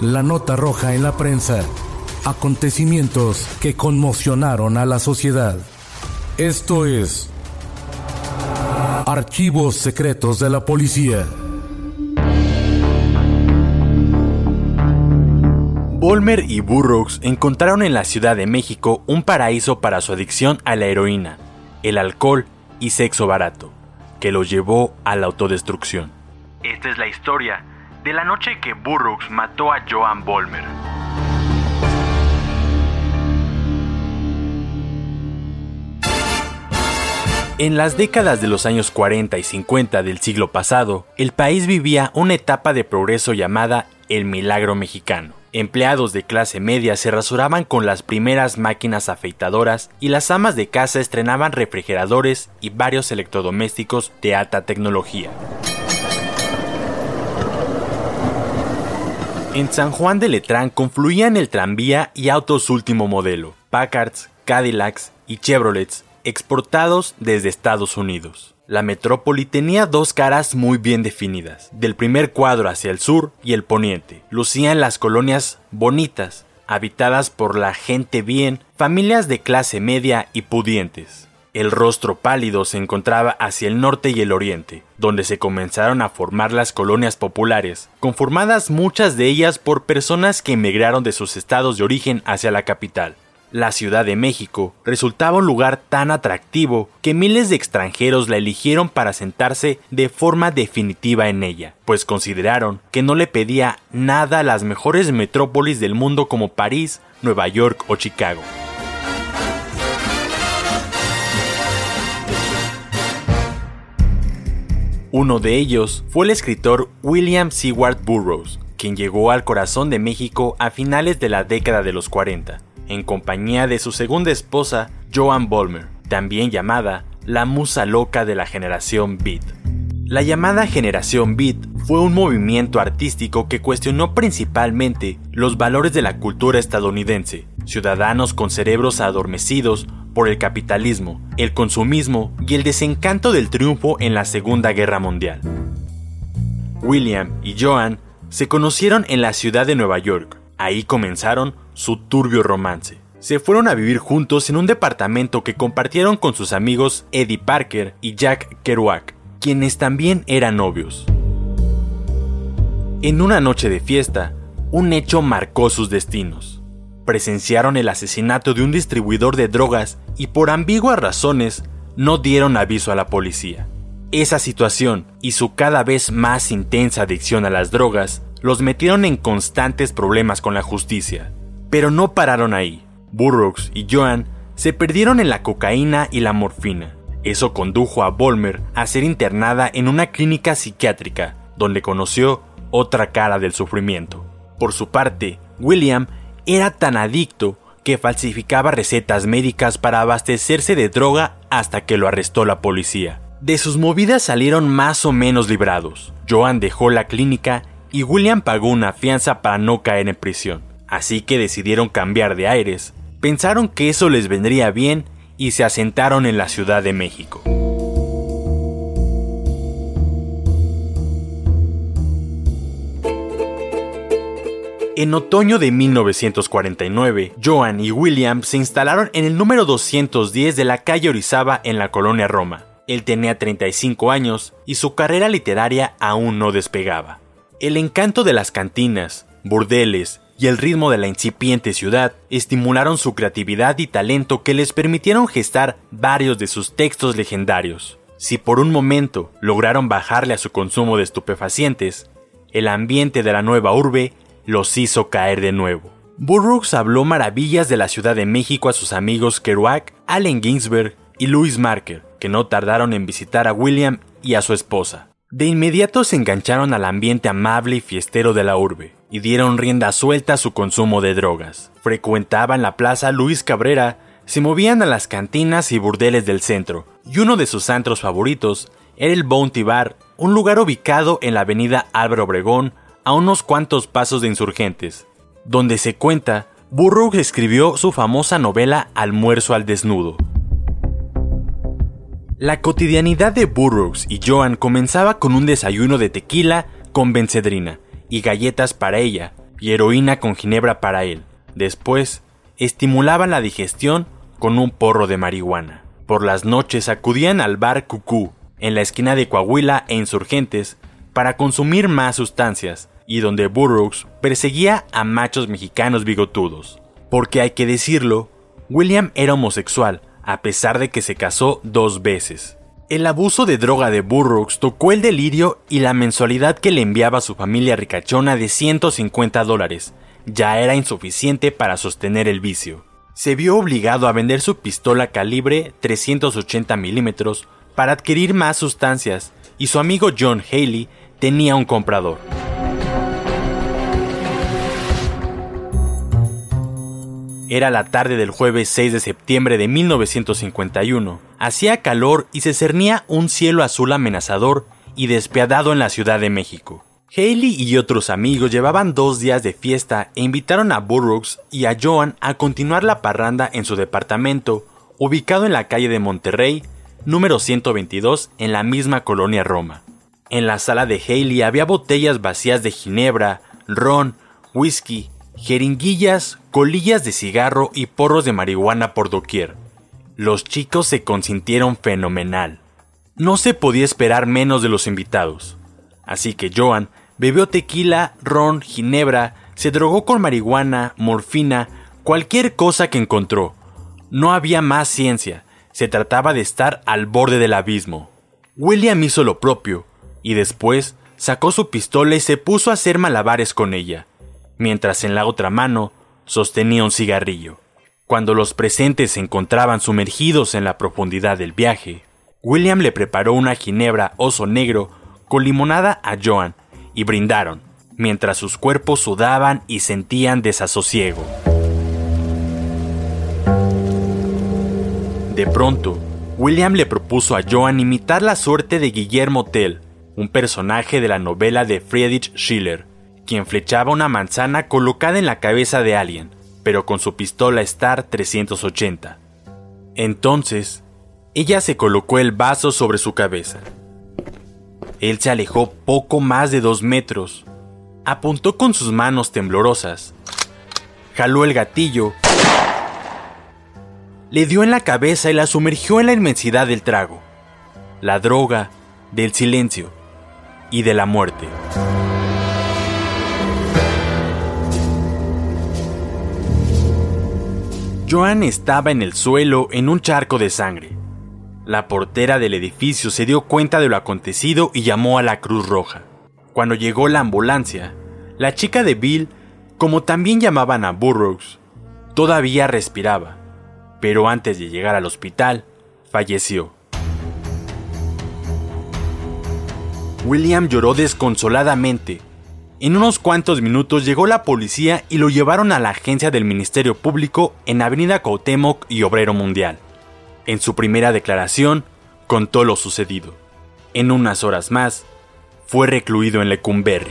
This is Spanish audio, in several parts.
La nota roja en la prensa. Acontecimientos que conmocionaron a la sociedad. Esto es Archivos Secretos de la Policía. Bolmer y Burroughs encontraron en la Ciudad de México un paraíso para su adicción a la heroína, el alcohol y sexo barato, que los llevó a la autodestrucción. Esta es la historia de la noche que Burroughs mató a Joan Bolmer. En las décadas de los años 40 y 50 del siglo pasado, el país vivía una etapa de progreso llamada el milagro mexicano. Empleados de clase media se rasuraban con las primeras máquinas afeitadoras y las amas de casa estrenaban refrigeradores y varios electrodomésticos de alta tecnología. En San Juan de Letrán confluían el tranvía y autos último modelo, Packards, Cadillacs y Chevrolets exportados desde Estados Unidos. La metrópoli tenía dos caras muy bien definidas. Del primer cuadro hacia el sur y el poniente, lucían las colonias bonitas, habitadas por la gente bien, familias de clase media y pudientes. El rostro pálido se encontraba hacia el norte y el oriente, donde se comenzaron a formar las colonias populares, conformadas muchas de ellas por personas que emigraron de sus estados de origen hacia la capital la Ciudad de México resultaba un lugar tan atractivo que miles de extranjeros la eligieron para sentarse de forma definitiva en ella, pues consideraron que no le pedía nada a las mejores metrópolis del mundo como París, Nueva York o Chicago. Uno de ellos fue el escritor William Seward Burroughs, quien llegó al corazón de México a finales de la década de los 40 en compañía de su segunda esposa, Joan Bolmer, también llamada la musa loca de la generación Beat. La llamada generación Beat fue un movimiento artístico que cuestionó principalmente los valores de la cultura estadounidense, ciudadanos con cerebros adormecidos por el capitalismo, el consumismo y el desencanto del triunfo en la Segunda Guerra Mundial. William y Joan se conocieron en la ciudad de Nueva York. Ahí comenzaron su turbio romance. Se fueron a vivir juntos en un departamento que compartieron con sus amigos Eddie Parker y Jack Kerouac, quienes también eran novios. En una noche de fiesta, un hecho marcó sus destinos. Presenciaron el asesinato de un distribuidor de drogas y por ambiguas razones no dieron aviso a la policía. Esa situación y su cada vez más intensa adicción a las drogas los metieron en constantes problemas con la justicia. Pero no pararon ahí. Burroughs y Joan se perdieron en la cocaína y la morfina. Eso condujo a Bolmer a ser internada en una clínica psiquiátrica, donde conoció otra cara del sufrimiento. Por su parte, William era tan adicto que falsificaba recetas médicas para abastecerse de droga hasta que lo arrestó la policía. De sus movidas salieron más o menos librados. Joan dejó la clínica y William pagó una fianza para no caer en prisión. Así que decidieron cambiar de aires, pensaron que eso les vendría bien y se asentaron en la Ciudad de México. En otoño de 1949, Joan y William se instalaron en el número 210 de la calle Orizaba en la colonia Roma. Él tenía 35 años y su carrera literaria aún no despegaba. El encanto de las cantinas, burdeles y el ritmo de la incipiente ciudad estimularon su creatividad y talento que les permitieron gestar varios de sus textos legendarios. Si por un momento lograron bajarle a su consumo de estupefacientes, el ambiente de la nueva urbe los hizo caer de nuevo. Burroughs habló maravillas de la Ciudad de México a sus amigos Kerouac, Allen Ginsberg y Louis Marker, que no tardaron en visitar a William y a su esposa. De inmediato se engancharon al ambiente amable y fiestero de la urbe y dieron rienda suelta a su consumo de drogas. Frecuentaban la plaza Luis Cabrera, se movían a las cantinas y burdeles del centro, y uno de sus antros favoritos era el Bounty Bar, un lugar ubicado en la avenida Álvaro Obregón, a unos cuantos pasos de insurgentes, donde se cuenta, Burroughs escribió su famosa novela Almuerzo al desnudo. La cotidianidad de Burroughs y Joan comenzaba con un desayuno de tequila con bencedrina y galletas para ella y heroína con ginebra para él. Después, estimulaban la digestión con un porro de marihuana. Por las noches acudían al bar Cucú, en la esquina de Coahuila e Insurgentes, para consumir más sustancias, y donde Burroughs perseguía a machos mexicanos bigotudos. Porque hay que decirlo, William era homosexual, a pesar de que se casó dos veces. El abuso de droga de Burroughs tocó el delirio y la mensualidad que le enviaba a su familia ricachona de 150 dólares ya era insuficiente para sostener el vicio. Se vio obligado a vender su pistola calibre 380 milímetros para adquirir más sustancias y su amigo John Haley tenía un comprador. Era la tarde del jueves 6 de septiembre de 1951. Hacía calor y se cernía un cielo azul amenazador y despiadado en la Ciudad de México. Haley y otros amigos llevaban dos días de fiesta e invitaron a Burroughs y a Joan a continuar la parranda en su departamento, ubicado en la calle de Monterrey, número 122, en la misma colonia Roma. En la sala de Haley había botellas vacías de ginebra, ron, whisky, jeringuillas, colillas de cigarro y porros de marihuana por doquier. Los chicos se consintieron fenomenal. No se podía esperar menos de los invitados. Así que Joan bebió tequila, ron, ginebra, se drogó con marihuana, morfina, cualquier cosa que encontró. No había más ciencia, se trataba de estar al borde del abismo. William hizo lo propio, y después sacó su pistola y se puso a hacer malabares con ella mientras en la otra mano sostenía un cigarrillo. Cuando los presentes se encontraban sumergidos en la profundidad del viaje, William le preparó una ginebra oso negro con limonada a Joan y brindaron, mientras sus cuerpos sudaban y sentían desasosiego. De pronto, William le propuso a Joan imitar la suerte de Guillermo Tell, un personaje de la novela de Friedrich Schiller, quien flechaba una manzana colocada en la cabeza de alguien, pero con su pistola Star 380. Entonces, ella se colocó el vaso sobre su cabeza. Él se alejó poco más de dos metros, apuntó con sus manos temblorosas, jaló el gatillo, le dio en la cabeza y la sumergió en la inmensidad del trago, la droga, del silencio y de la muerte. Joan estaba en el suelo en un charco de sangre. La portera del edificio se dio cuenta de lo acontecido y llamó a la Cruz Roja. Cuando llegó la ambulancia, la chica de Bill, como también llamaban a Burroughs, todavía respiraba, pero antes de llegar al hospital, falleció. William lloró desconsoladamente en unos cuantos minutos llegó la policía y lo llevaron a la agencia del Ministerio Público en Avenida Cuauhtémoc y Obrero Mundial. En su primera declaración, contó lo sucedido. En unas horas más, fue recluido en Lecumberri.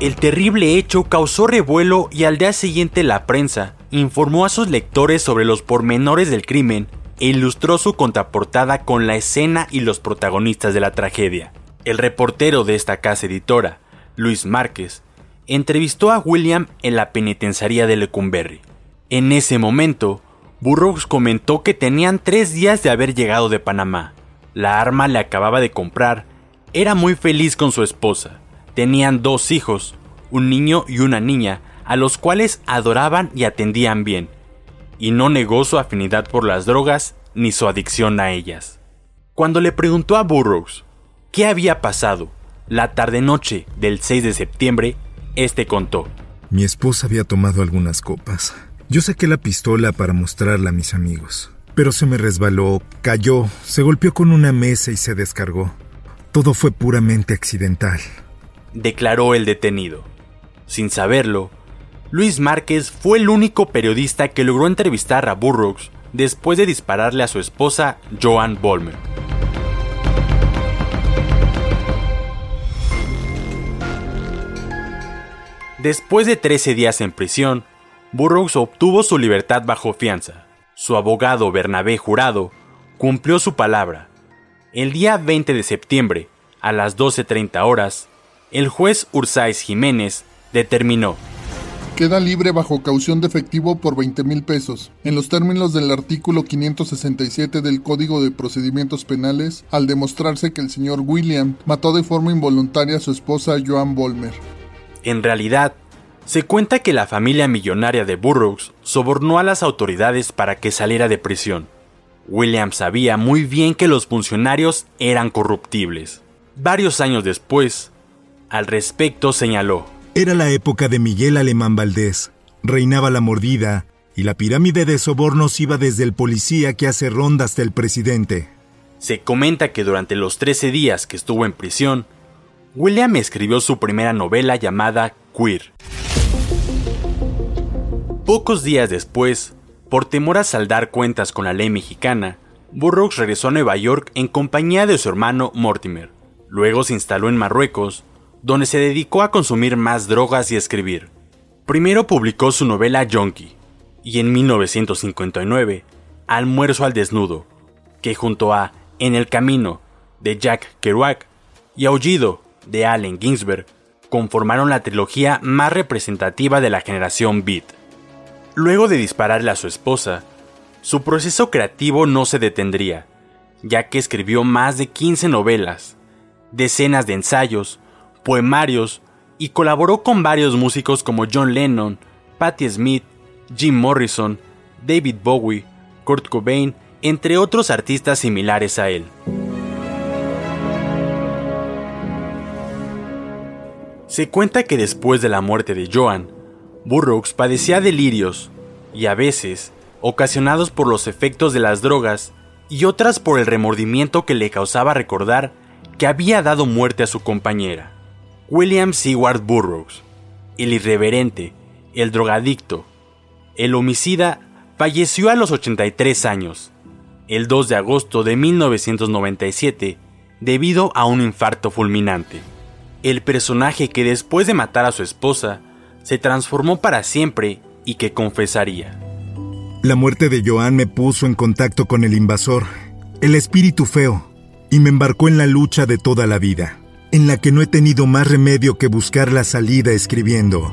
El terrible hecho causó revuelo y al día siguiente la prensa informó a sus lectores sobre los pormenores del crimen e ilustró su contraportada con la escena y los protagonistas de la tragedia. El reportero de esta casa editora, Luis Márquez, entrevistó a William en la penitenciaría de Lecumberri. En ese momento, Burroughs comentó que tenían tres días de haber llegado de Panamá. La arma le acababa de comprar era muy feliz con su esposa. Tenían dos hijos, un niño y una niña, a los cuales adoraban y atendían bien, y no negó su afinidad por las drogas ni su adicción a ellas. Cuando le preguntó a Burroughs qué había pasado la tarde-noche del 6 de septiembre, este contó. Mi esposa había tomado algunas copas. Yo saqué la pistola para mostrarla a mis amigos, pero se me resbaló, cayó, se golpeó con una mesa y se descargó. Todo fue puramente accidental. Declaró el detenido. Sin saberlo, Luis Márquez fue el único periodista que logró entrevistar a Burroughs después de dispararle a su esposa Joan Bolmer. Después de 13 días en prisión, Burroughs obtuvo su libertad bajo fianza. Su abogado Bernabé Jurado cumplió su palabra. El día 20 de septiembre, a las 12.30 horas, el juez Ursáez Jiménez determinó Queda libre bajo caución de efectivo por 20 mil pesos, en los términos del artículo 567 del Código de Procedimientos Penales, al demostrarse que el señor William mató de forma involuntaria a su esposa Joan Bolmer. En realidad, se cuenta que la familia millonaria de Burroughs sobornó a las autoridades para que saliera de prisión. William sabía muy bien que los funcionarios eran corruptibles. Varios años después, al respecto señaló, Era la época de Miguel Alemán Valdés. Reinaba la mordida y la pirámide de sobornos iba desde el policía que hace ronda hasta el presidente. Se comenta que durante los 13 días que estuvo en prisión, William escribió su primera novela llamada Queer. Pocos días después, por temor a saldar cuentas con la ley mexicana, Burroughs regresó a Nueva York en compañía de su hermano Mortimer. Luego se instaló en Marruecos, donde se dedicó a consumir más drogas y escribir. Primero publicó su novela Junkie, y en 1959, Almuerzo al Desnudo, que junto a En el Camino, de Jack Kerouac, y Aullido, de Allen Ginsberg, conformaron la trilogía más representativa de la generación Beat. Luego de dispararle a su esposa, su proceso creativo no se detendría, ya que escribió más de 15 novelas, decenas de ensayos, poemarios y colaboró con varios músicos como John Lennon, Patti Smith, Jim Morrison, David Bowie, Kurt Cobain, entre otros artistas similares a él. Se cuenta que después de la muerte de Joan, Burroughs padecía delirios, y a veces, ocasionados por los efectos de las drogas, y otras por el remordimiento que le causaba recordar que había dado muerte a su compañera. William Seward Burroughs, el irreverente, el drogadicto, el homicida, falleció a los 83 años, el 2 de agosto de 1997, debido a un infarto fulminante. El personaje que después de matar a su esposa, se transformó para siempre y que confesaría. La muerte de Joan me puso en contacto con el invasor, el espíritu feo, y me embarcó en la lucha de toda la vida, en la que no he tenido más remedio que buscar la salida escribiendo.